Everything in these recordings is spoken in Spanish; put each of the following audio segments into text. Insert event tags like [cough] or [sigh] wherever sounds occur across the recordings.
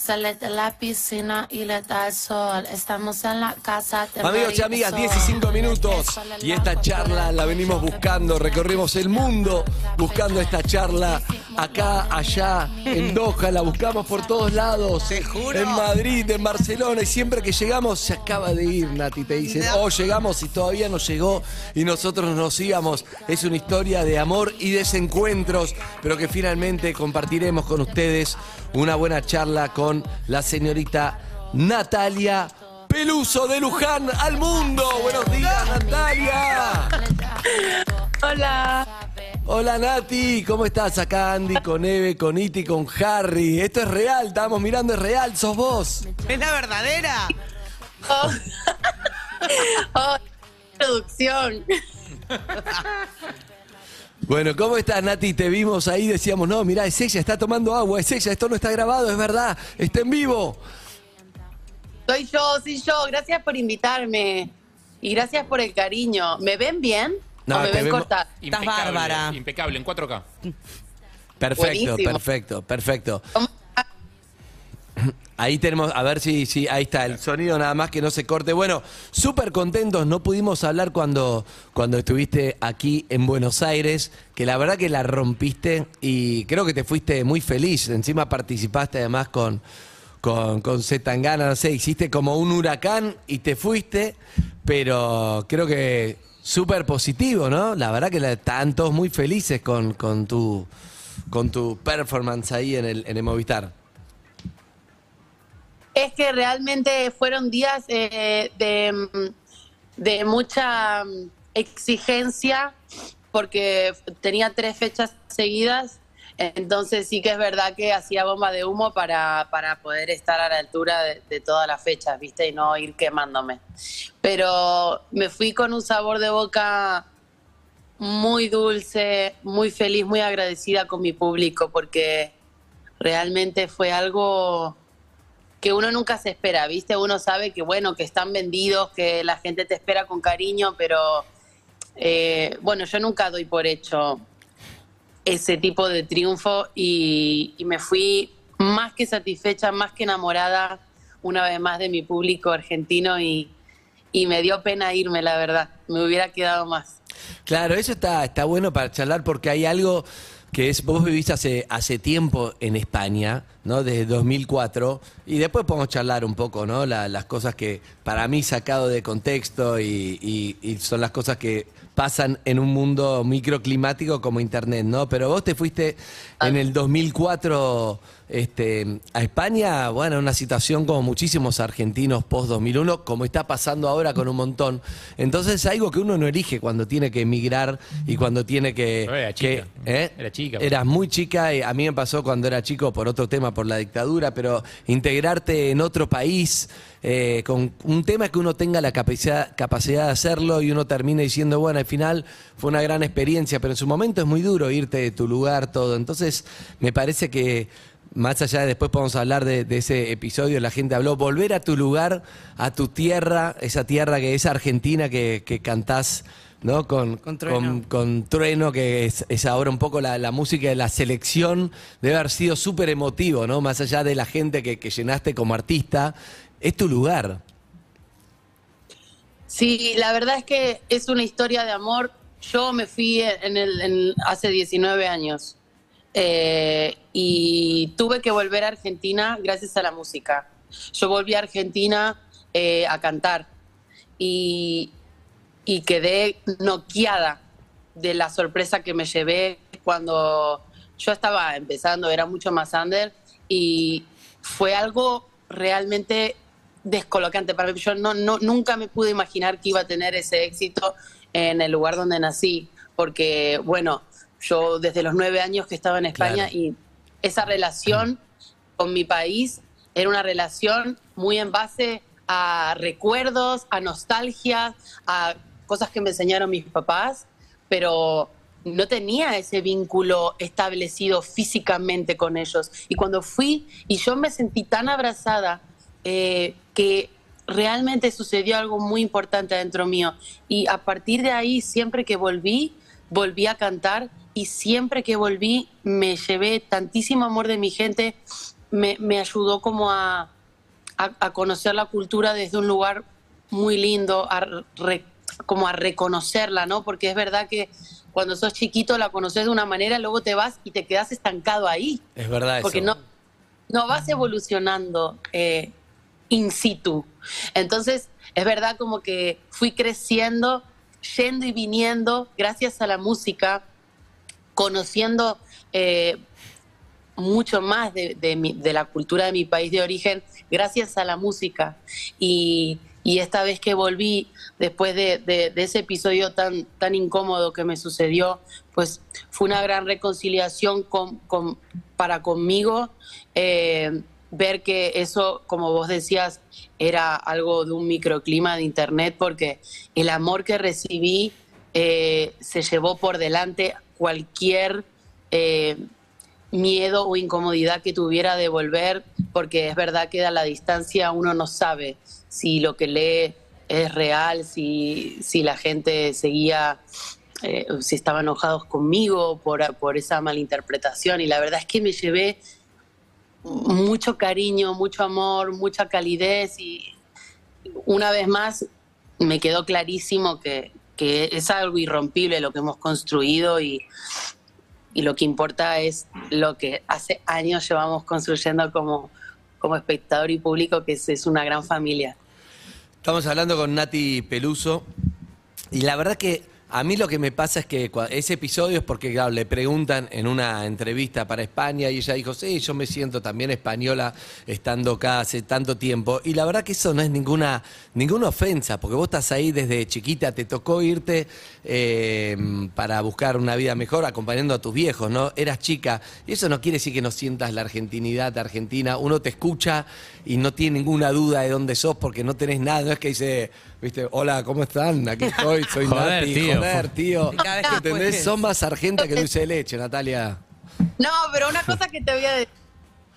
Sale de la piscina y le da el sol. Estamos en la casa. de Amigos y amigas, 15 minutos y esta charla la venimos buscando, recorrimos el mundo buscando esta charla acá, allá, en Doha, la buscamos por todos lados, en Madrid, en Barcelona y siempre que llegamos se acaba de ir, Nati, te dicen, oh, llegamos y todavía no llegó y nosotros nos íbamos. Es una historia de amor y desencuentros, pero que finalmente compartiremos con ustedes una buena charla con la señorita Natalia Peluso de Luján al mundo. Buenos días, Natalia. Hola. Hola Nati, ¿cómo estás? Acá Andy con Eve, con Iti, con Harry. Esto es real, estábamos mirando, es real, sos vos. ¿Es la verdadera? Oh. [laughs] Oh, producción. [laughs] Bueno, ¿cómo estás Nati? Te vimos ahí, decíamos, no, mirá, es ella, está tomando agua, es ella, esto no está grabado, es verdad, está en vivo. Soy yo, soy yo. Gracias por invitarme. Y gracias por el cariño. ¿Me ven bien? No, ¿O me te ven vemos- cortada? Estás bárbara. Impecable, en 4K. Perfecto, Buenísimo. perfecto, perfecto. ¿Cómo- Ahí tenemos, a ver si, si ahí está el sonido nada más que no se corte. Bueno, súper contentos, no pudimos hablar cuando, cuando estuviste aquí en Buenos Aires, que la verdad que la rompiste y creo que te fuiste muy feliz. Encima participaste además con, con, con no sé, hiciste como un huracán y te fuiste, pero creo que súper positivo, ¿no? La verdad que la- estaban todos muy felices con, con, tu, con tu performance ahí en el, en el Movistar. Es que realmente fueron días eh, de, mm, de mucha mm, exigencia porque tenía tres fechas seguidas. Entonces sí que es verdad que hacía bomba de humo para, para poder estar a la altura de, de todas las fechas, ¿viste? Y no ir quemándome. Pero me fui con un sabor de boca muy dulce, muy feliz, muy agradecida con mi público porque realmente fue algo que uno nunca se espera, ¿viste? Uno sabe que, bueno, que están vendidos, que la gente te espera con cariño, pero eh, bueno, yo nunca doy por hecho ese tipo de triunfo y, me fui más que satisfecha, más que enamorada una vez más de mi público argentino y, y me dio pena irme, la verdad. Me hubiera quedado más. Claro, eso está, está bueno para charlar porque hay algo que es, vos vivís hace, hace tiempo en España, ¿no? Desde 2004, y después podemos charlar un poco, ¿no? La- las cosas que para mí sacado de contexto y, y- y son las cosas que pasan en un mundo microclimático como Internet, ¿no? Pero vos te fuiste en el 2004 este, a España, bueno, una situación como muchísimos argentinos post-2001, como está pasando ahora con un montón. Entonces es algo que uno no elige cuando tiene que emigrar y cuando tiene que... Pero era que- chica. ¿eh? Era chica. Eras muy chica y a mí me pasó cuando era chico por otro tema, por la dictadura, pero integrarte en otro país eh, con un tema que uno tenga la capacidad, de hacerlo y uno termine diciendo, bueno, al final fue una gran experiencia, pero en su momento es muy duro irte de tu lugar, todo. Entonces me parece que más allá de después podemos hablar de, de ese episodio, la gente habló, volver a tu lugar, a tu tierra, esa tierra que es Argentina que, que cantás, ¿no? Con, Con Trueno. con- con Trueno, que es, es ahora un poco la, la música de la selección, debe haber sido súper emotivo, ¿no? Más allá de la gente que, que llenaste como artista, es tu lugar. Sí, la verdad es que es una historia de amor. Yo me fui en el, en- hace 19 años eh, y tuve que volver a Argentina gracias a la música. Yo volví a Argentina eh, a cantar y, y quedé noqueada de la sorpresa que me llevé cuando yo estaba empezando, era mucho más under y fue algo realmente descolocante para mí. Yo no, no, nunca me pude imaginar que iba a tener ese éxito en el lugar donde nací, porque, bueno, yo desde los nueve años que estaba en España Claro. y esa relación con mi país era una relación muy en base a recuerdos, a nostalgia, a cosas que me enseñaron mis papás, pero no tenía ese vínculo establecido físicamente con ellos. Y cuando fui, y yo me sentí tan abrazada, eh, que realmente sucedió algo muy importante dentro mío. Y a partir de ahí, siempre que volví, volví a cantar y siempre que volví me llevé tantísimo amor de mi gente, me, me ayudó como a, a, a conocer la cultura desde un lugar muy lindo, a re- como a reconocerla, ¿no? Porque es verdad que cuando sos chiquito la conoces de una manera, luego te vas y te quedas estancado ahí, Es verdad porque eso. no, no vas evolucionando eh, in situ. Entonces, es verdad como que fui creciendo, yendo y viniendo, gracias a la música, conociendo eh, mucho más de, de mi- de la cultura de mi país de origen, gracias a la música. Y, y esta vez que volví, después de, ese episodio tan, tan incómodo que me sucedió, pues fue una gran reconciliación con, con- para conmigo. eh, ver que eso, como vos decías, era algo de un microclima de internet, porque el amor que recibí eh, se llevó por delante cualquier eh, miedo o incomodidad que tuviera de volver, porque es verdad que a la distancia uno no sabe si lo que lee es real, si, si la gente seguía, eh, si estaban enojados conmigo por, por esa malinterpretación. Y la verdad es que me llevé mucho cariño, mucho amor, mucha calidez y una vez más me quedó clarísimo que, que es algo irrompible lo que hemos construido y, y lo que importa es lo que hace años llevamos construyendo como, como espectador y público, que es, una gran familia. Estamos hablando con Nati Peluso y la verdad que a mí lo que me pasa es que ese episodio es porque claro, le preguntan en una entrevista para España y ella dijo, sí, yo me siento también española estando acá hace tanto tiempo. Y la verdad que eso no es ninguna, ninguna ofensa, porque vos estás ahí desde chiquita, te tocó irte eh, para buscar una vida mejor acompañando a tus viejos, ¿no? Eras chica. Y eso no quiere decir que no sientas la argentinidad de Argentina. Uno te escucha y no tiene ninguna duda de dónde sos porque no tenés nada. No es que dice, viste, hola, ¿cómo están? Aquí estoy, soy [laughs] Joder, Nati. tío. Joder, tío. Cada vez que ¿Entendés? puedes. Son más sargenta que dulce de leche, Natalia. No, pero una cosa que te voy a decir.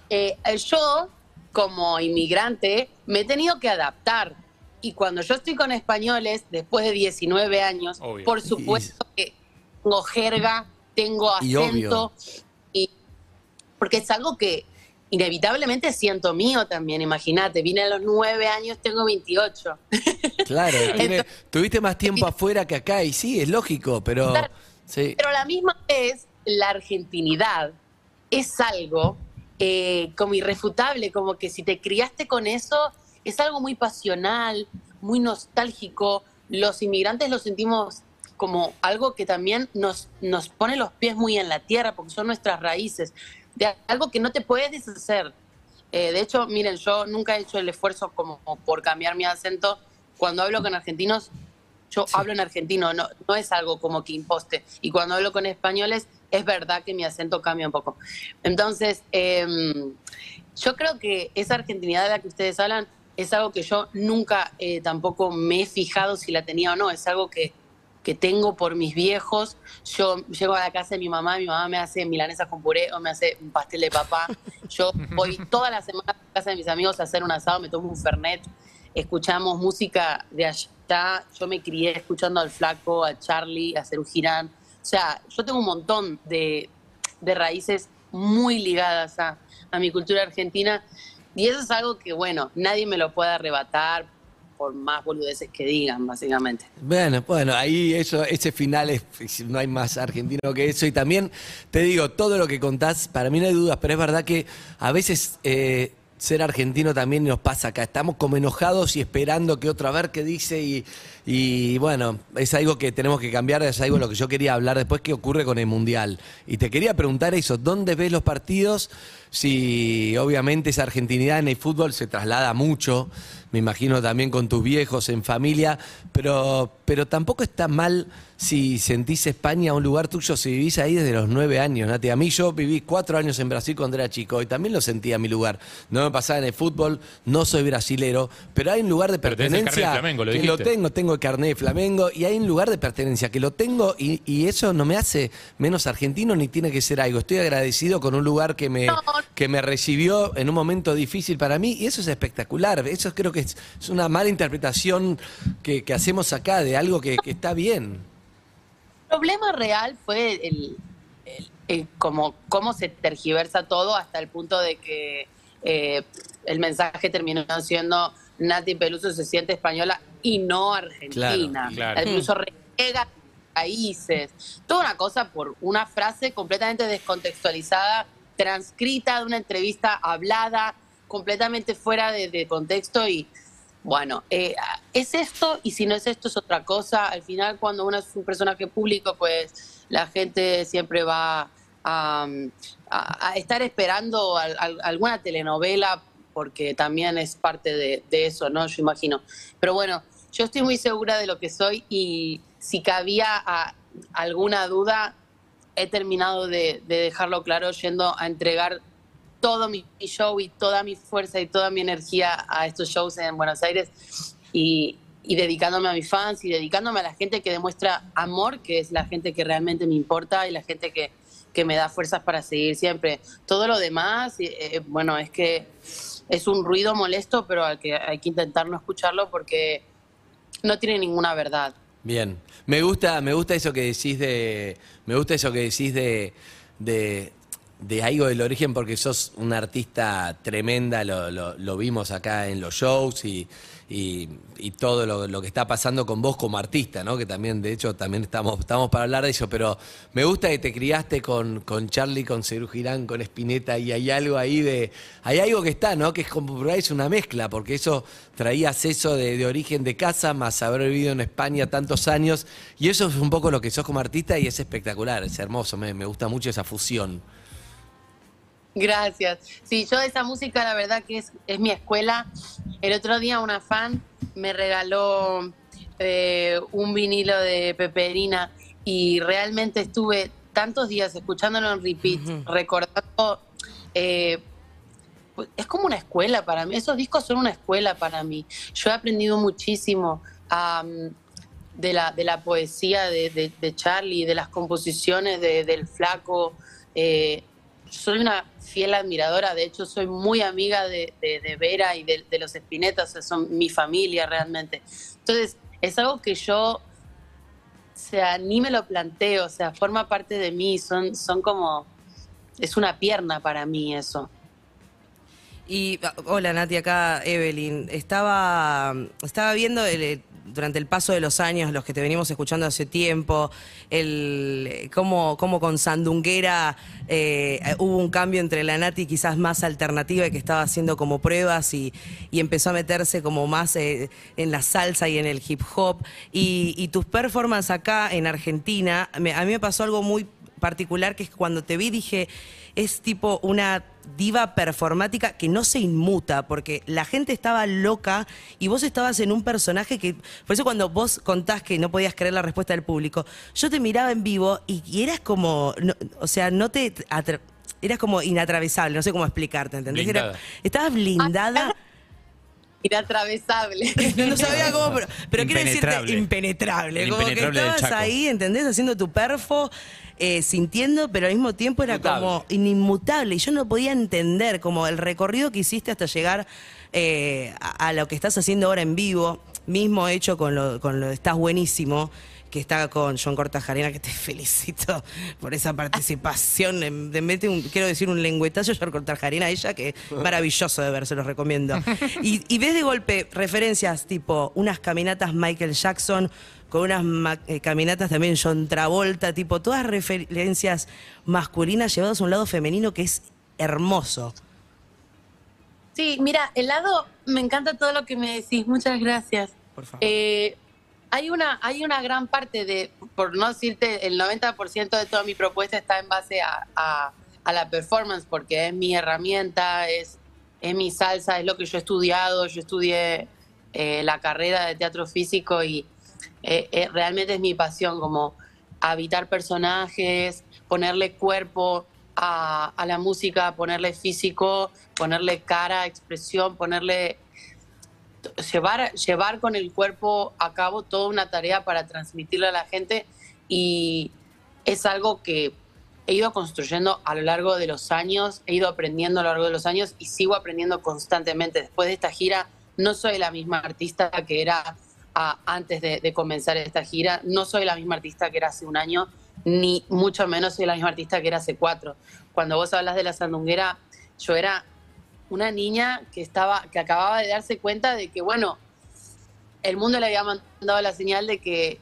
Eh, yo, como inmigrante, me he tenido que adaptar. Y cuando yo estoy con españoles, después de 19 años, Obvio. por supuesto que tengo jerga, tengo Y acento. Y porque es algo que inevitablemente siento mío también, imagínate. Vine a los 9 años, tengo 28. Claro, [laughs] tuviste más tiempo afuera que acá y sí, es lógico, pero... Claro. Sí. Pero la misma vez, la argentinidad es algo eh, como irrefutable, como que si te criaste con eso, es algo muy pasional, muy nostálgico. Los inmigrantes lo sentimos como algo que también nos, nos pone los pies muy en la tierra, porque son nuestras raíces, de algo que no te puedes deshacer. Eh, de hecho, miren, yo nunca he hecho el esfuerzo como por cambiar mi acento. Cuando hablo con argentinos, yo hablo en argentino, no, no es algo como que imposte. Y cuando hablo con españoles, es verdad que mi acento cambia un poco. Entonces, em, yo creo que esa argentinidad de la que ustedes hablan es algo que yo nunca eh, tampoco me he fijado si la tenía o no. Es algo que, que tengo por mis viejos. Yo llego a la casa de mi mamá, mi mamá me hace milanesa con puré o me hace un pastel de papá. Yo voy [laughs] toda la semana a la casa de mis amigos a hacer un asado, me tomo un fernet, escuchamos música de allá. Yo me crié escuchando al Flaco, a Charlie, a Cerú Girán. O sea, yo tengo un montón de, de raíces muy ligadas a, a mi cultura argentina y eso es algo que, bueno, nadie me lo puede arrebatar por más boludeces que digan, básicamente. Bueno, bueno, ahí eso, ese final es, no hay más argentino que eso. Y también te digo, todo lo que contás, para mí no hay dudas, pero es verdad que a veces eh, ser argentino también nos pasa acá. Estamos como enojados y esperando que otro a ver qué dice. Y, y bueno, es algo que tenemos que cambiar, es algo de lo que yo quería hablar después, qué ocurre con el Mundial. Y te quería preguntar eso, ¿dónde ves los partidos? Si obviamente esa argentinidad en el fútbol se traslada mucho, me imagino también con tus viejos, en familia, pero, pero tampoco está mal si sentís España un lugar tuyo, si vivís ahí desde los nueve años, Nati. A mí yo viví cuatro años en Brasil cuando era chico y también lo sentía mi lugar. No me pasaba en el fútbol, no soy brasilero, pero hay un lugar de Pero tenés el pertenencia carnet de Flamengo, lo que dijiste. lo tengo, tengo el carnet de Flamengo y hay un lugar de pertenencia que lo tengo y, y eso no me hace menos argentino ni tiene que ser algo. Estoy agradecido con un lugar que me, que me recibió en un momento difícil para mí y eso es espectacular. Eso creo que es, es una mala interpretación que, que hacemos acá de algo que, que está bien. problema real fue el, el- el como, cómo se tergiversa todo hasta el punto de que eh, el mensaje terminó siendo Nati Peluso se siente española y no argentina. Claro, claro. Peluso reniega países. Toda una cosa por una frase completamente descontextualizada, transcrita de una entrevista hablada, completamente fuera de, contexto y bueno, eh, es esto y si no es esto es otra cosa. Al final cuando uno es un personaje público, pues la gente siempre va a, a- a estar esperando al- alguna telenovela porque también es parte de, eso, ¿no? Yo imagino. Pero bueno, yo estoy muy segura de lo que soy y si cabía a- alguna duda, he terminado de, de dejarlo claro yendo a entregar todo mi, show y toda mi fuerza y toda mi energía a estos shows en Buenos Aires y, y dedicándome a mis fans y dedicándome a la gente que demuestra amor, que es la gente que realmente me importa y la gente que, que me da fuerzas para seguir siempre. Todo lo demás, eh, eh, bueno, es que es un ruido molesto, pero al que hay que intentar no escucharlo porque no tiene ninguna verdad. Bien. Me gusta, me gusta eso que decís de. Me gusta eso que decís de. de de algo del origen porque sos una artista tremenda, lo, lo- vimos acá en los shows y, y- todo lo, lo que está pasando con vos como artista, ¿no? Que también, de hecho, también estamos, estamos para hablar de eso, pero me gusta que te criaste con, con Charlie, con Cerú con Spinetta y hay algo ahí de. Hay algo que está, ¿no? Que es como es una mezcla, porque eso traías eso de, de origen de casa, más haber vivido en España tantos años, y eso es un poco lo que sos como artista y es espectacular, es hermoso, me, me gusta mucho esa fusión. Gracias. Sí, yo de esa música la verdad que es, es mi escuela. El otro día una fan me regaló eh, un vinilo de Peperina y realmente estuve tantos días escuchándolo en repeat, recordando... eh, es como una escuela para mí, esos discos son una escuela para mí. Yo he aprendido muchísimo de, la, de la poesía de, de, de Charlie, de las composiciones de- del flaco. eh, soy una fiel admiradora, de hecho soy muy amiga de, de- Vera y de, los Espinetas, son mi familia realmente. Entonces, es algo que yo, o sea, ni me lo planteo, o sea, forma parte de mí, son, son como, es una pierna para mí eso. Y hola Nati, acá Evelyn. Estaba, estaba viendo durante el paso de los años, los que te venimos escuchando hace tiempo, el cómo, cómo con Sandunguera eh, hubo un cambio entre la Nati quizás más alternativa y que estaba haciendo como pruebas y, y empezó a meterse como más eh, en la salsa y en el hip hop. Y, tus performances acá en Argentina, me- a mí me pasó algo muy particular que es cuando te vi dije, es tipo una diva performática que no se inmuta, porque la gente estaba loca y vos estabas en un personaje que, por eso cuando vos contás que no podías creer la respuesta del público, yo te miraba en vivo y, y eras como, no- o sea, no te... atra- Eras como inatravesable, no sé cómo explicarte, ¿entendés? Era- estabas blindada. [laughs] Inatravesable. [laughs] No, sabía cómo, pero, pero quiero decirte Impenetrable. El Como que estabas ahí, ¿entendés? Haciendo tu perfo, eh, sintiendo, pero al mismo tiempo era Inmutable. como inmutable. Y yo no podía entender como el recorrido que hiciste hasta llegar eh, a, a lo que estás haciendo ahora en vivo, mismo hecho con lo, con lo de Estás Buenísimo que está con John Cortajarena, que te [laughs] felicito por esa participación. em, De mete un, quiero decir un lengüetazo John Cortajarena, ella que maravilloso de ver, se los recomiendo. [laughs] Y, y ves de golpe referencias tipo unas caminatas Michael Jackson, con unas eh, caminatas también John Travolta, tipo todas referencias masculinas llevadas a un lado femenino que es hermoso. Sí, mira, el lado, me encanta todo lo que me decís, muchas gracias. Por favor. Eh, hay, una, hay una gran parte de, por no decirte, el 90% de toda mi propuesta está en base a, a- a la performance, porque es mi herramienta, es, es mi salsa, es lo que yo he estudiado, yo estudié eh, la carrera de teatro físico y eh, eh, realmente es mi pasión, como habitar personajes, ponerle cuerpo a, la música, ponerle físico, ponerle cara, expresión, ponerle llevar, llevar con el cuerpo a cabo toda una tarea para transmitirle a la gente y es algo que he ido construyendo a lo largo de los años, he ido aprendiendo a lo largo de los años y sigo aprendiendo constantemente. Después de esta gira no soy la misma artista que era antes de, de comenzar esta gira. No soy la misma artista que era hace un año, ni mucho menos soy la misma artista que era hace cuatro. Cuando vos hablas de la sandunguera, yo era una niña que estaba, que acababa de darse cuenta de que, bueno, el mundo le había mandado la señal de que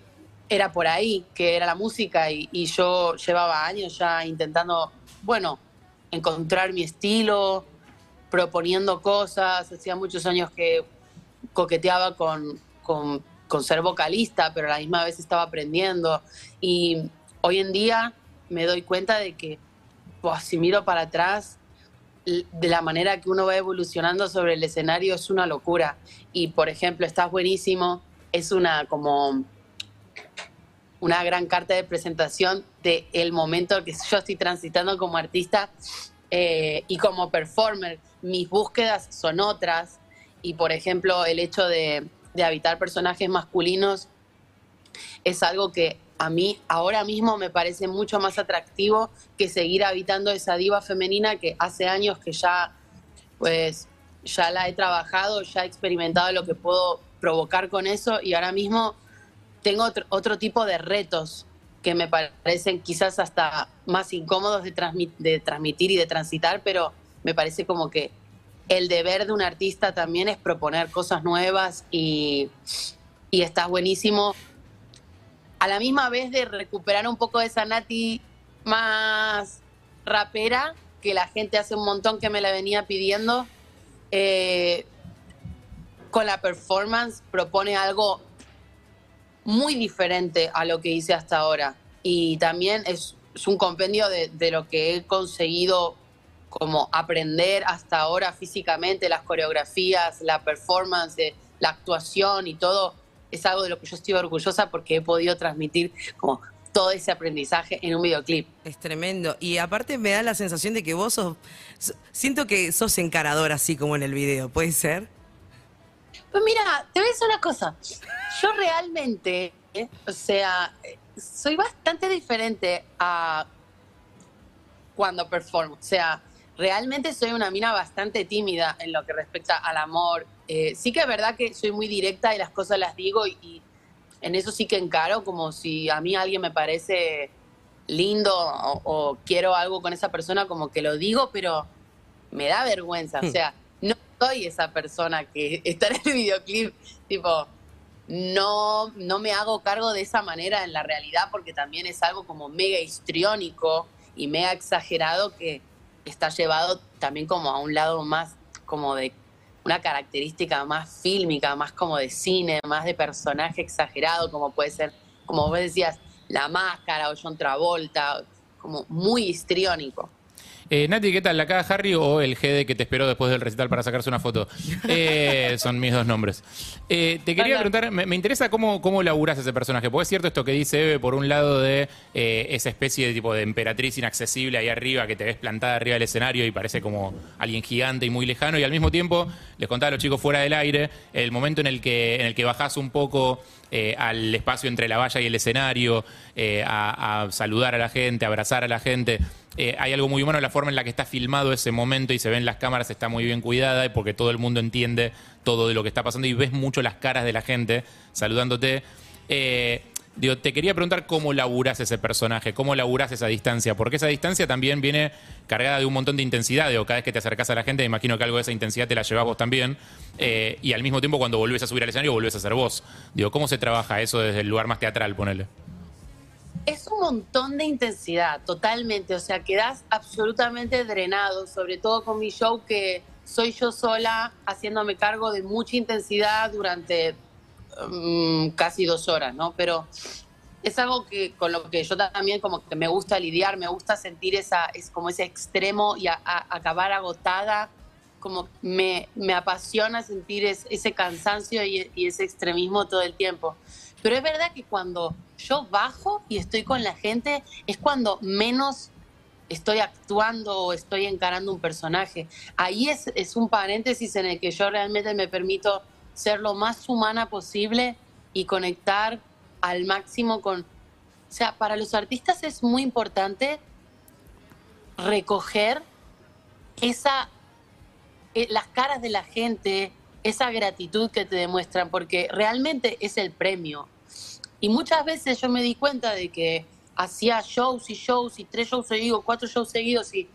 era por ahí, que era la música, y, y yo llevaba años ya intentando, bueno, encontrar mi estilo, proponiendo cosas. Hacía muchos años que coqueteaba con, con, ser vocalista, pero la misma vez estaba aprendiendo. Y hoy en día me doy cuenta de que, pues, si miro para atrás, de la manera que uno va evolucionando sobre el escenario es una locura. Y, por ejemplo, Estás Buenísimo es una como una gran carta de presentación del el momento que yo estoy transitando como artista eh, y como performer. Mis búsquedas son otras y, por ejemplo, el hecho de, de habitar personajes masculinos es algo que a mí ahora mismo me parece mucho más atractivo que seguir habitando esa diva femenina que hace años que ya, pues, ya la he trabajado, ya he experimentado lo que puedo provocar con eso y ahora mismo tengo otro, otro tipo de retos que me parecen quizás hasta más incómodos de, de transmitir y de transitar, pero me parece como que el deber de un artista también es proponer cosas nuevas y, y está buenísimo a la misma vez de recuperar un poco de esa Nati más rapera, que la gente hace un montón que me la venía pidiendo, eh, con la performance propone algo muy diferente a lo que hice hasta ahora. Y también es, es un compendio de, de lo que he conseguido como aprender hasta ahora físicamente, las coreografías, la performance, eh, la actuación y todo, es algo de lo que yo estoy orgullosa porque he podido transmitir como todo ese aprendizaje en un videoclip. Es tremendo. Y aparte me da la sensación de que vos sos. so- Siento que sos encarador así como en el video, ¿puede ser? Pues mira, te voy a decir una cosa. Yo realmente, eh, o sea, soy bastante diferente a cuando performo. O sea, realmente soy una mina bastante tímida en lo que respecta al amor. Eh, sí que es verdad que soy muy directa y las cosas las digo y, y en eso sí que encaro como si a mí alguien me parece lindo o, o quiero algo con esa persona, como que lo digo, pero me da vergüenza. O sea, no soy esa persona que [laughs] está en el videoclip, tipo, no, no me hago cargo de esa manera en la realidad porque también es algo como mega histriónico y mega exagerado que está llevado también como a un lado más como de una característica más fílmica, más como de cine, más de personaje exagerado, como puede ser, como vos decías, La Máscara o John Travolta, como muy histriónico. Eh, Nati, ¿qué tal? ¿La cara Harry o el GD que te esperó después del recital para sacarse una foto? [laughs] Eh, son mis dos nombres. Eh, te quería preguntar, me, me interesa cómo, cómo laburás ese personaje, porque es cierto esto que dice Eve, por un lado de eh, esa especie de tipo de emperatriz inaccesible ahí arriba, que te ves plantada arriba del escenario y parece como alguien gigante y muy lejano, y al mismo tiempo, les contaba a los chicos fuera del aire, el momento en el que, en el que bajás un poco eh, al espacio entre la valla y el escenario, eh, a, a saludar a la gente, a abrazar a la gente. Eh, hay algo muy humano, la forma en la que está filmado ese momento y se ven las cámaras está muy bien cuidada y porque todo el mundo entiende todo de lo que está pasando y ves mucho las caras de la gente saludándote. Eh, digo, te quería preguntar cómo laburás ese personaje, cómo laburás esa distancia, porque esa distancia también viene cargada de un montón de intensidad. Cada vez que te acercás a la gente, me imagino que algo de esa intensidad te la llevas vos también. Eh, y al mismo tiempo, cuando volvés a subir al escenario, volvés a ser vos. Digo, ¿cómo se trabaja eso desde el lugar más teatral, ponele? Es un montón de intensidad, totalmente. O sea, quedas absolutamente drenado, sobre todo con mi show que soy yo sola haciéndome cargo de mucha intensidad durante mm, casi dos horas, ¿no? Pero es algo que con lo que yo también como que me gusta lidiar, me gusta sentir esa, es como ese extremo y acabar agotada, como me, me apasiona sentir es- ese cansancio y ese extremismo todo el tiempo. Pero es verdad que cuando yo bajo y estoy con la gente, es cuando menos estoy actuando o estoy encarando un personaje. Ahí es, es un paréntesis en el que yo realmente me permito ser lo más humana posible y conectar al máximo con... O sea, para los artistas es muy importante recoger esa, eh, las caras de la gente, esa gratitud que te demuestran, porque realmente es el premio. Y muchas veces yo me di cuenta de que hacía shows y shows y tres shows seguidos, cuatro shows seguidos y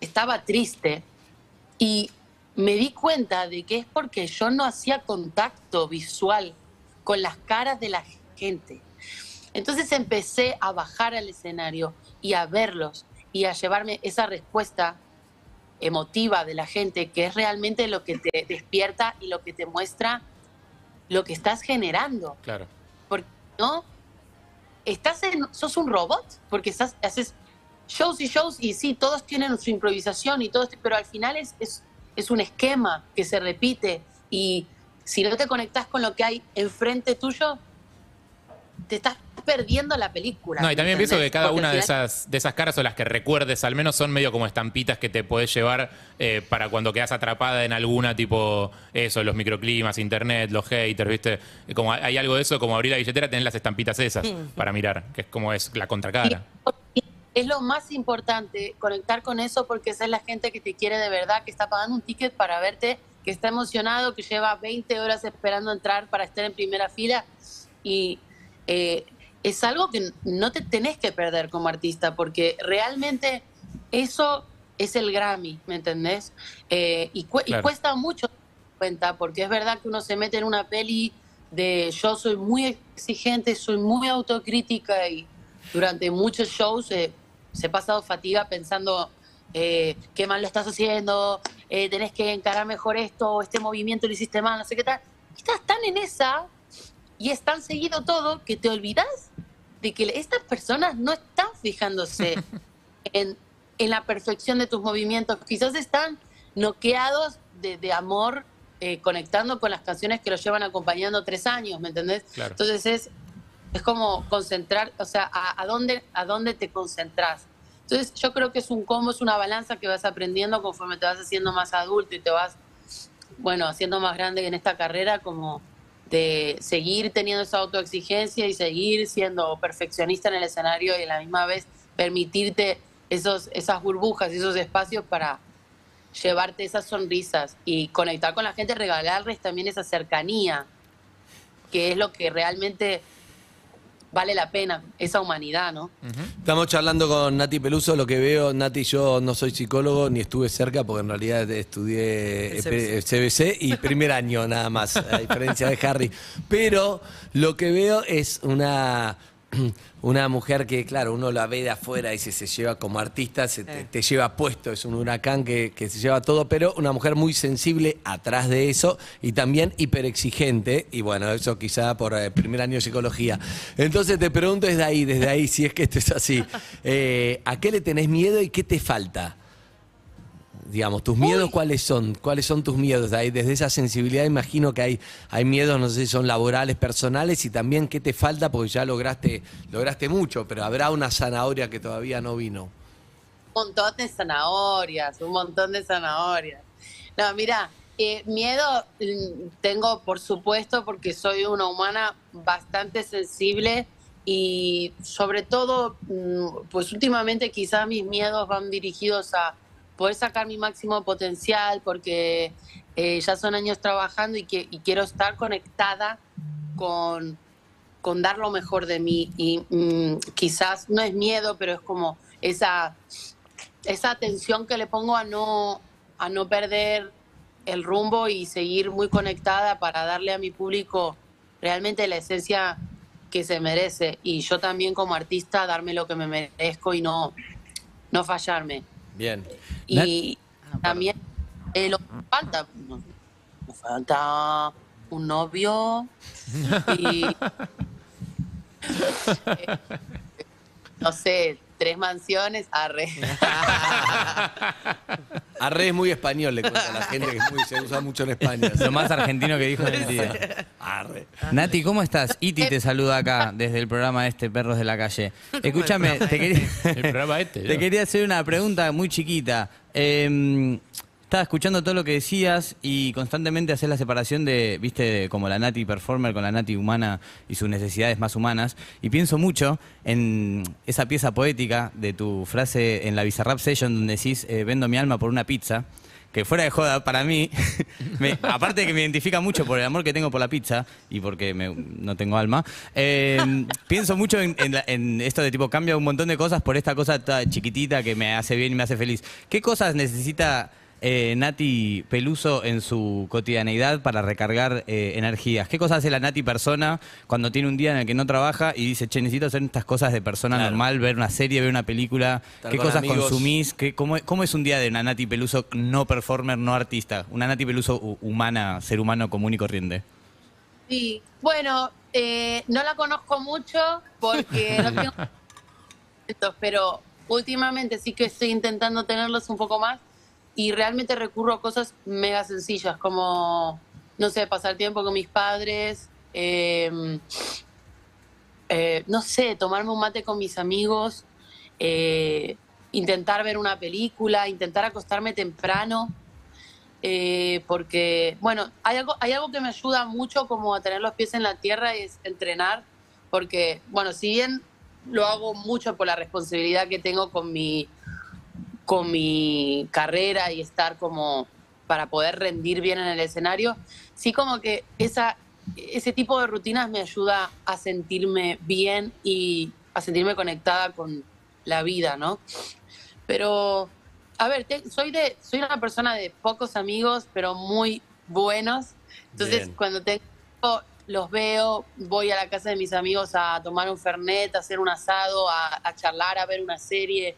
estaba triste. Y me di cuenta de que es porque yo no hacía contacto visual con las caras de la gente. Entonces empecé a bajar al escenario y a verlos y a llevarme esa respuesta emotiva de la gente, que es realmente lo que te despierta y lo que te muestra lo que estás generando. Claro. Porque no, estás en, sos un robot, porque estás, haces shows y shows y sí, todos tienen su improvisación y todo, esto, pero al final es, es, es un esquema que se repite y si no te conectas con lo que hay enfrente tuyo, te estás perdiendo la película. No, y también ¿me pienso que cada Porque una de esas, de esas caras o las que recuerdes al menos son medio como estampitas que te podés llevar eh, para cuando quedas atrapada en alguna, tipo eso, los microclimas, internet, los haters, ¿viste? Como hay algo de eso, como abrir la billetera, tenés las estampitas esas para mirar, que es como es la contracara. Es lo más importante, conectar con eso, porque esa es la gente que te quiere de verdad, que está pagando un ticket para verte, que está emocionado, que lleva 20 horas esperando entrar para estar en primera fila. Y eh, es algo que no te tenés que perder como artista, porque realmente eso es el Grammy, ¿me entendés? Eh, y, cu- y Claro. cuesta mucho cuenta, porque es verdad que uno se mete en una peli de yo soy muy exigente, soy muy autocrítica y durante muchos shows eh, se he pasado fatiga pensando eh, qué mal lo estás haciendo, eh, tenés que encarar mejor esto, este movimiento lo hiciste mal, no sé qué tal. Y estás tan en esa y es tan seguido todo que te olvidas de que estas personas no están fijándose [laughs] en, en la perfección de tus movimientos, quizás están noqueados de, de amor, eh, conectando con las canciones que los llevan acompañando tres años, ¿me entendés? Claro. Entonces es, es como concentrar, o sea, a, a dónde, a dónde te concentras. Entonces yo creo que es un combo, es una balanza que vas aprendiendo conforme te vas haciendo más adulto y te vas, bueno, haciendo más grande en esta carrera, como de seguir teniendo esa autoexigencia y seguir siendo perfeccionista en el escenario y a la misma vez permitirte esos, esas burbujas y esos espacios para llevarte esas sonrisas y conectar con la gente, regalarles también esa cercanía, que es lo que realmente vale la pena, esa humanidad, ¿no? Estamos charlando con Nati Peluso, lo que veo, Nati, yo no soy psicólogo ni estuve cerca porque en realidad estudié El eh, CBC y [laughs] primer año nada más, a diferencia de Harry. Pero lo que veo es una, [clears throat] una mujer que, claro, uno la ve de afuera y se, se lleva como artista, se te, te lleva puesto, es un huracán que, que se lleva todo, pero una mujer muy sensible atrás de eso y también hiperexigente, y bueno, eso quizá por eh, primer año de psicología. Entonces te pregunto desde ahí, desde ahí, si es que esto es así, [laughs] eh, ¿a qué le tenés miedo y qué te falta? Digamos, tus miedos, ¿cuáles son? ¿Cuáles son tus miedos? Ahí, desde esa sensibilidad imagino que hay, hay miedos, no sé si son laborales, personales, y también qué te falta, porque ya lograste, lograste mucho, pero habrá una zanahoria que todavía no vino. Un montón de zanahorias, un montón de zanahorias. No, mira, eh, miedo mm, tengo, por supuesto, porque soy una humana bastante sensible y sobre todo, mm, pues últimamente quizás mis miedos van dirigidos a poder sacar mi máximo potencial porque eh, ya son años trabajando y, que, quiero estar conectada con, con dar lo mejor de mí y mm, quizás no es miedo, pero es como esa esa atención que le pongo a no, a no perder el rumbo y seguir muy conectada para darle a mi público realmente la esencia que se merece. Y yo también como artista darme lo que me merezco y no, no fallarme. Bien. Y también eh, lo que me falta, falta un novio y [laughs] eh, no sé, tres mansiones, arre. [laughs] Arre es muy español, le cuento a la gente que es muy- se usa mucho en España. Lo más argentino que dijo en el día. [laughs] Arre. Nati, ¿cómo estás? Iti te saluda acá desde el programa este Perros de la Calle. Escúchame, te quería, El programa este. [laughs] te quería hacer una pregunta muy chiquita. Eh, estaba escuchando todo lo que decías y constantemente haces la separación de, viste, como la Nati performer con la Nati humana y sus necesidades más humanas. Y pienso mucho en esa pieza poética de tu frase en la Bizarrap Session donde decís, eh, vendo mi alma por una pizza. que fuera de joda, para mí, [laughs] aparte de que me identifica mucho por el amor que tengo por la pizza y porque no tengo alma, eh, pienso mucho en, en esto de tipo, cambia un montón de cosas por esta cosa tan chiquitita que me hace bien y me hace feliz. ¿Qué cosas necesita eh, Nati Peluso en su cotidianeidad para recargar eh, energías? ¿Qué cosas hace la Nati persona cuando tiene un día en el que no trabaja y dice, che, necesito hacer estas cosas de persona Claro. normal, ver una serie, ver una película? Estar ¿Qué con cosas amigos. consumís? ¿Qué- cómo, cómo es un día de una Nati Peluso no performer, no artista? Una Nati Peluso hu- humana, ser humano común y corriente. Sí, bueno, eh, no la conozco mucho porque no tengo [laughs] pero últimamente sí que estoy intentando tenerlos un poco más y realmente recurro a cosas mega sencillas como, no sé, pasar tiempo con mis padres, eh, eh, no sé, tomarme un mate con mis amigos, eh, intentar ver una película, intentar acostarme temprano eh, porque, bueno, hay algo, hay algo que me ayuda mucho como a tener los pies en la tierra y es entrenar, porque, bueno, si bien lo hago mucho por la responsabilidad que tengo con mi, con mi carrera y estar como para poder rendir bien en el escenario, sí como que esa, ese tipo de rutinas me ayuda a sentirme bien y a sentirme conectada con la vida, ¿no? Pero, a ver, te- soy de, soy una persona de pocos amigos, pero muy buenos. Entonces, Bien. cuando tengo, los veo, voy a la casa de mis amigos a tomar un fernet, a hacer un asado, a, a charlar, a ver una serie.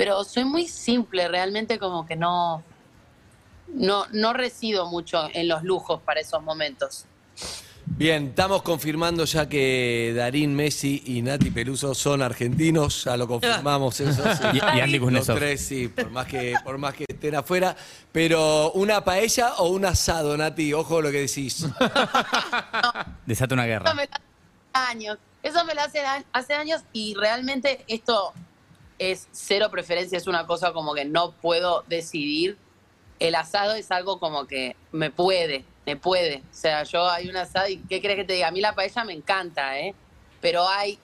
Pero soy muy simple, realmente como que no, no, no resido mucho en los lujos para esos momentos. Bien, estamos confirmando ya que Darín Messi y Nati Peluso son argentinos, ya lo confirmamos [laughs] eso. sí. Y- y Andy Los tres, sí, por más que, por más que estén afuera. Pero, ¿una paella o un asado, Nati? Ojo lo que decís. [laughs] Desata una Eso guerra. me lo hace años. Eso me lo hace hace años y realmente esto es cero preferencia, es una cosa como que no puedo decidir. El asado es algo como que me puede, me puede. O sea, yo hay un asado y ¿qué crees que te diga? A mí la paella me encanta, ¿eh? Pero hay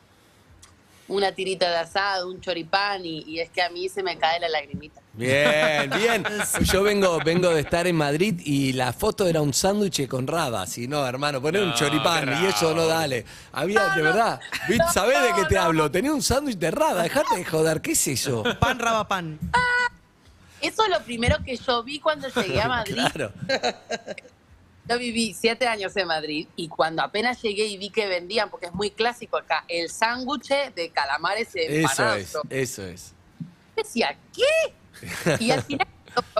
una tirita de asado, un choripán y, y es que a mí se me cae la lagrimita. Bien, bien. [laughs] Yo vengo, vengo de estar en Madrid y la foto era un sándwich con rabas. Y no, hermano, poner un choripán y eso no dale. Había, de verdad, ¿viste? ¿sabés de qué te hablo? Tenía un sándwich de raba, dejate de joder, ¿qué es eso? Pan, raba, pan. Eso es lo primero que yo vi cuando llegué a [laughs] Madrid. Claro. Yo viví siete años en Madrid y cuando apenas llegué y vi que vendían, porque es muy clásico acá, el sándwich de calamares Eso empanados. es, eso es. decía, ¿qué? [laughs] Y al final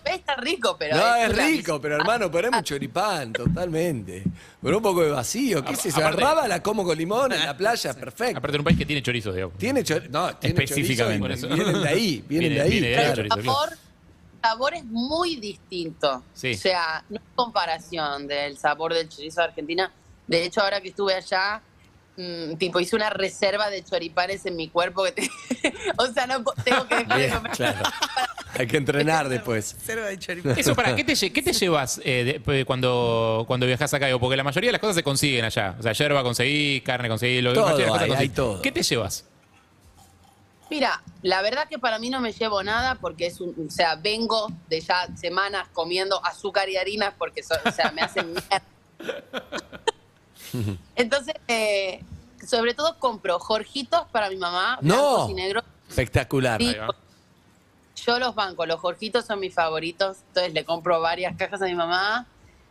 está rico, pero... No, es rico, pero hermano, ponemos un choripán, totalmente. Con un poco de vacío, ¿qué A- es eso? aparte- raba la como con limón en la [laughs] playa, perfecto. Aparte en un país que tiene chorizos, digo. Tiene chorizo, no, tiene Específicamente. chorizo y Vienen de ahí, vienen Viene- de ahí. viene de ahí claro. el chorizo. sabor, sabor es muy distinto. Sí. O sea, no hay comparación del sabor del chorizo de Argentina. De hecho, ahora que estuve allá, mm, tipo, hice una reserva de choripanes en mi cuerpo. Que te- [laughs] o sea, no tengo que dejar de comer. claro. [laughs] Hay que entrenar después. [laughs] Cerva de choripán. [laughs] Eso, para, ¿qué te, lle- qué te llevas eh, de- cuando, cuando viajas acá? Digo, Porque la mayoría de las cosas se consiguen allá. O sea, yerba conseguí, carne conseguí, lo Todo la mayoría de las hay, cosas hay conseguís. todo. ¿Qué te llevas? Mira, la verdad que para mí no me llevo nada porque es un, o sea, vengo de ya semanas comiendo azúcar y harinas porque, so- o sea, me hacen mierda. Entonces, eh, sobre todo compro jorjitos para mi mamá, No. blancos y negros. Espectacular. Sí, Ahí va. Yo los banco, los jorjitos son mis favoritos, entonces le compro varias cajas a mi mamá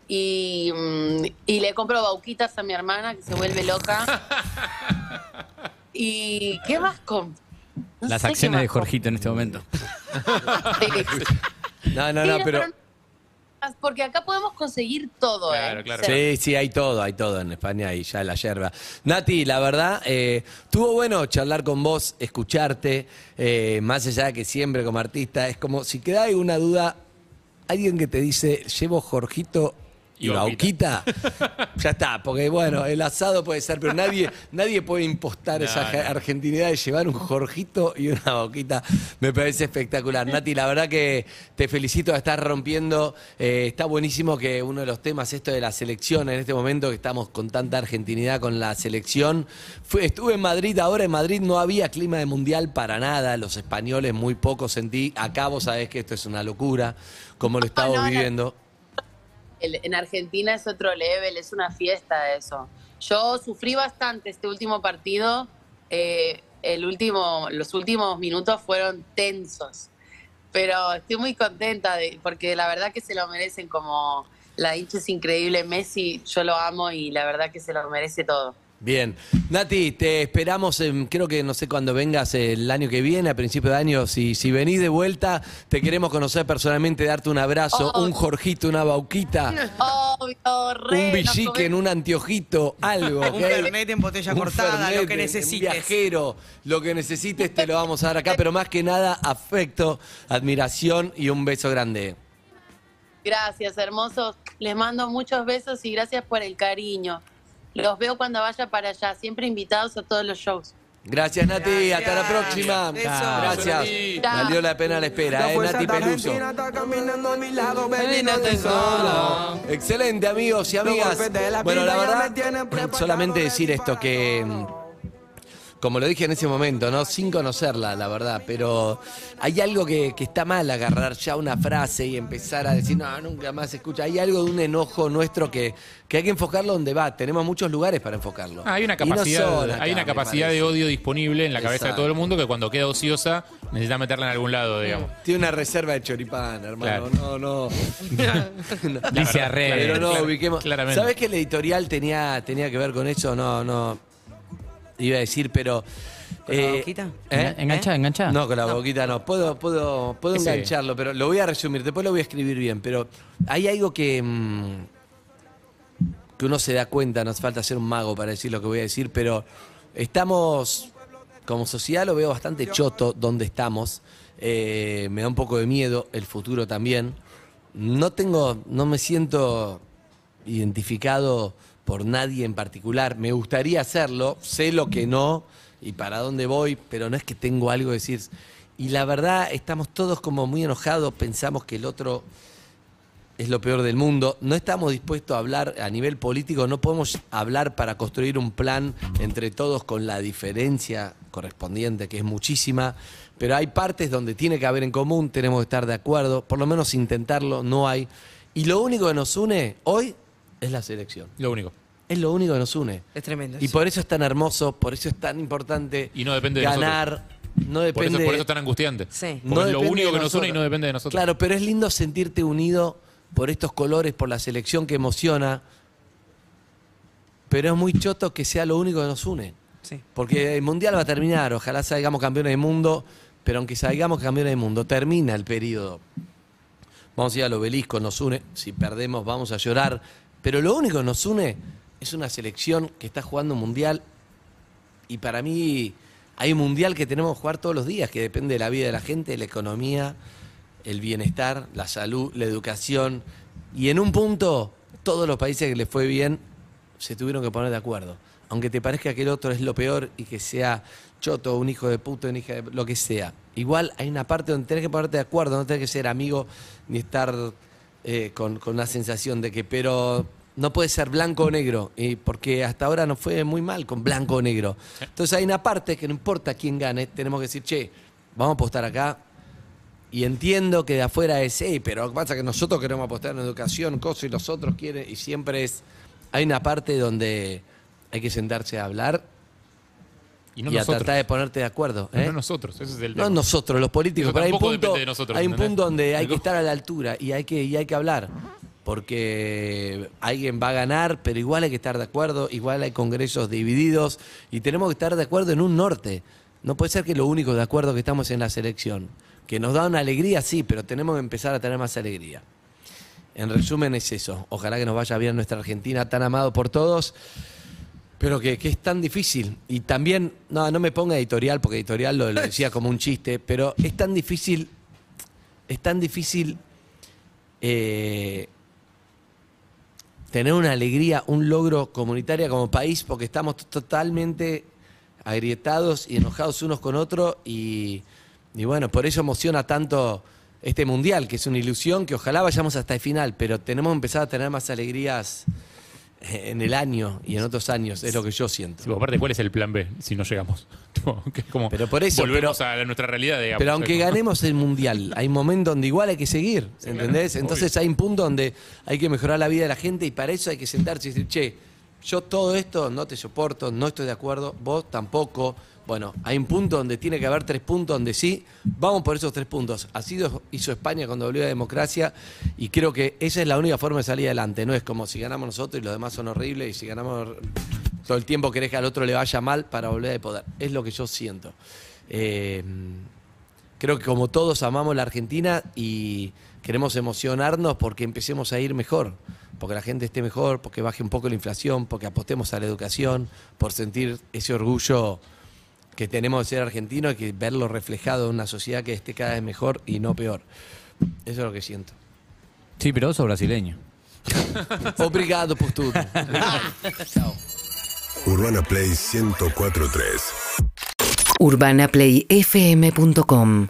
y, mm, y le compro bauquitas a mi hermana que se vuelve loca. [laughs] ¿Y qué más compro? No Las acciones de. Jorgito en este momento. [laughs] Sí. No, no, no, pero. Porque acá podemos conseguir todo, Claro, ¿eh? claro. O sea, Sí, sí, hay todo, hay todo en España y ya la yerba. Nati, la verdad, eh, estuvo bueno charlar con vos, escucharte, eh, más allá de que siempre como artista, es como si queda alguna duda, alguien que te dice, llevo Jorgito y Y Bauquita, [laughs] ya está, porque bueno, el asado puede ser, pero nadie, nadie puede impostar No, esa no. argentinidad de llevar un Jorgito y una Bauquita. Me parece espectacular. Nati, la verdad que te felicito de estar rompiendo. Eh, está buenísimo que uno de los temas, esto de la selección, en este momento que estamos con tanta argentinidad con la selección. Fue- estuve en Madrid, ahora en Madrid no había clima de mundial para nada, los españoles muy poco sentí. Acá vos sabés que esto es una locura, como lo estamos no, no. viviendo. El- en Argentina es otro level, es una fiesta eso. Yo sufrí bastante este último partido. eh, el último, los últimos minutos fueron tensos. Pero estoy muy contenta de, porque la verdad que se lo merecen como la hincha es increíble. Messi, yo lo amo y la verdad que se lo merece todo. Bien. Nati, te esperamos, en- creo que no sé cuándo vengas el año que viene, a principio de año, si, si venís de vuelta, te queremos conocer personalmente, darte un abrazo, Oh. un Jorgito, una Bauquita, [laughs] Obvio, re, un villiquen, comemos- un anteojito, algo. Un. Fernet en botella Un cortada, lo que Un necesites. viajero, lo que necesites te lo vamos a dar acá, pero más que nada, afecto, admiración y un beso grande. Gracias, hermosos. Les mando muchos besos y gracias por el cariño. Los veo cuando vaya para allá, siempre invitados a todos los shows. Gracias, Nati. Hasta la Gracias. próxima. Gracias. Valió la pena la espera, ¿eh? Nati Peluso. está caminando a mi lado, baby, no Imagínate te solo. Excelente, amigos y amigas. Bueno, la verdad, solamente de decir esto que, como lo dije en ese momento, ¿no? Sin conocerla, la verdad, pero hay algo que, que está mal agarrar ya una frase y empezar a decir, no, nunca más se escucha. Hay algo de un enojo nuestro que, que hay que enfocarlo donde va. Tenemos muchos lugares para enfocarlo. Ah, hay una no capacidad, acá, hay una capacidad de odio disponible en la cabeza de todo el mundo que cuando queda ociosa necesita meterla en algún lado, digamos. Tiene una reserva de choripán, hermano. Claro. No, no. [laughs] Dice Arre. Pero no, Claro, ubiquemos. claramente. ¿Sabes que el editorial tenía, tenía que ver con eso? No, no. Iba a decir, pero. ¿Con la boquita? ¿eh? Engancha, engancha. No, con la boquita no. Puedo, puedo, puedo Ese. engancharlo, pero lo voy a resumir. Después lo voy a escribir bien. Pero hay algo que. mm, que uno se da cuenta, no hace falta ser un mago para decir lo que voy a decir, pero estamos, como sociedad lo veo bastante choto donde estamos. Eh, me da un poco de miedo el futuro también. No tengo, no me siento identificado por nadie en particular. Me gustaría hacerlo, sé lo que no y para dónde voy, pero no es que tengo algo que decir. Y la verdad, estamos todos como muy enojados, pensamos que el otro es lo peor del mundo. No estamos dispuestos a hablar a nivel político, no podemos hablar para construir un plan entre todos con la diferencia correspondiente, que es muchísima, pero hay partes donde tiene que haber en común, tenemos que estar de acuerdo, por lo menos intentarlo, no hay. Y lo único que nos une hoy es la selección. Lo único. Es lo único que nos une. Es tremendo. Y eso. por eso es tan hermoso, por eso es tan importante Y no depende de ganar. No Por depende eso, por eso es tan angustiante. Sí. Porque es lo único de que nos une y no depende de nosotros. Claro, pero es lindo sentirte unido por estos colores, por la selección que emociona. Pero es muy choto que sea lo único que nos une. Sí. Porque el mundial va a terminar, ojalá salgamos campeones del mundo, pero aunque salgamos campeones del mundo, termina el periodo. Vamos a ir al obelisco, nos une. Si perdemos, vamos a llorar. Pero lo único que nos une es una selección que está jugando un mundial. Y para mí hay un mundial que tenemos que jugar todos los días, que depende de la vida de la gente, la economía, el bienestar, la salud, la educación. Y en un punto, todos los países que les fue bien se tuvieron que poner de acuerdo. Aunque te parezca que el otro es lo peor y que sea choto, un hijo de puto, una hija de lo que sea. Igual hay una parte donde tenés que ponerte de acuerdo, no tenés que ser amigo ni estar eh, con, con la sensación de que, pero no puede ser blanco o negro, y porque hasta ahora nos fue muy mal con blanco o negro. Entonces hay una parte que no importa quién gane, tenemos que decir, che, vamos a apostar acá, y entiendo que de afuera es, hey, pero lo que pasa es que nosotros queremos apostar en educación, cosas y los otros quieren, y siempre es, hay una parte donde hay que sentarse a hablar Y no y a nosotros. tratar de ponerte de acuerdo. ¿eh? No nosotros, ese es el No nosotros, los políticos, pero hay un punto, de nosotros, hay un punto donde hay que estar a la altura y hay que, y hay que hablar. Porque alguien va a ganar, pero igual hay que estar de acuerdo, igual hay congresos divididos y tenemos que estar de acuerdo en un norte. No puede ser que lo único de acuerdo que estamos en la selección. Que nos da una alegría, sí, pero tenemos que empezar a tener más alegría. En resumen es eso. Ojalá que nos vaya bien nuestra Argentina tan amado por todos. Pero que, que es tan difícil. Y también, no, no me ponga editorial, porque editorial lo, lo [laughs] decía como un chiste, pero es tan difícil, es tan difícil eh, tener una alegría, un logro comunitaria como país, porque estamos totalmente agrietados y enojados unos con otros y, y bueno, por eso emociona tanto este mundial, que es una ilusión, que ojalá vayamos hasta el final, pero tenemos que empezar a tener más alegrías en el año y en otros años, es lo que yo siento. Aparte, ¿cuál es el plan B si no llegamos? [laughs] Como Pero por eso, volvemos pero- a nuestra realidad, digamos. Pero aunque ganemos el mundial, [laughs] hay momentos donde igual hay que seguir, ¿entendés? Entonces hay un punto donde hay que mejorar la vida de la gente y para eso hay que sentarse y decir, che, yo todo esto no te soporto, no estoy de acuerdo, vos tampoco. Bueno, hay un punto donde tiene que haber tres puntos donde sí, vamos por esos tres puntos. Así hizo España cuando volvió a la democracia y creo que esa es la única forma de salir adelante. No es como si ganamos nosotros y los demás son horribles y si ganamos todo el tiempo querés que al otro le vaya mal para volver de poder. Es lo que yo siento. Eh, creo que como todos amamos la Argentina y queremos emocionarnos porque empecemos a ir mejor, porque la gente esté mejor, porque baje un poco la inflación, porque apostemos a la educación, por sentir ese orgullo que tenemos de ser argentinos y que verlo reflejado en una sociedad que esté cada vez mejor y no peor. Eso es lo que siento. Sí, pero vos sos brasileño. [laughs] Obrigado por todo. [laughs] Urbana Play 1043. UrbanaPlayFM.com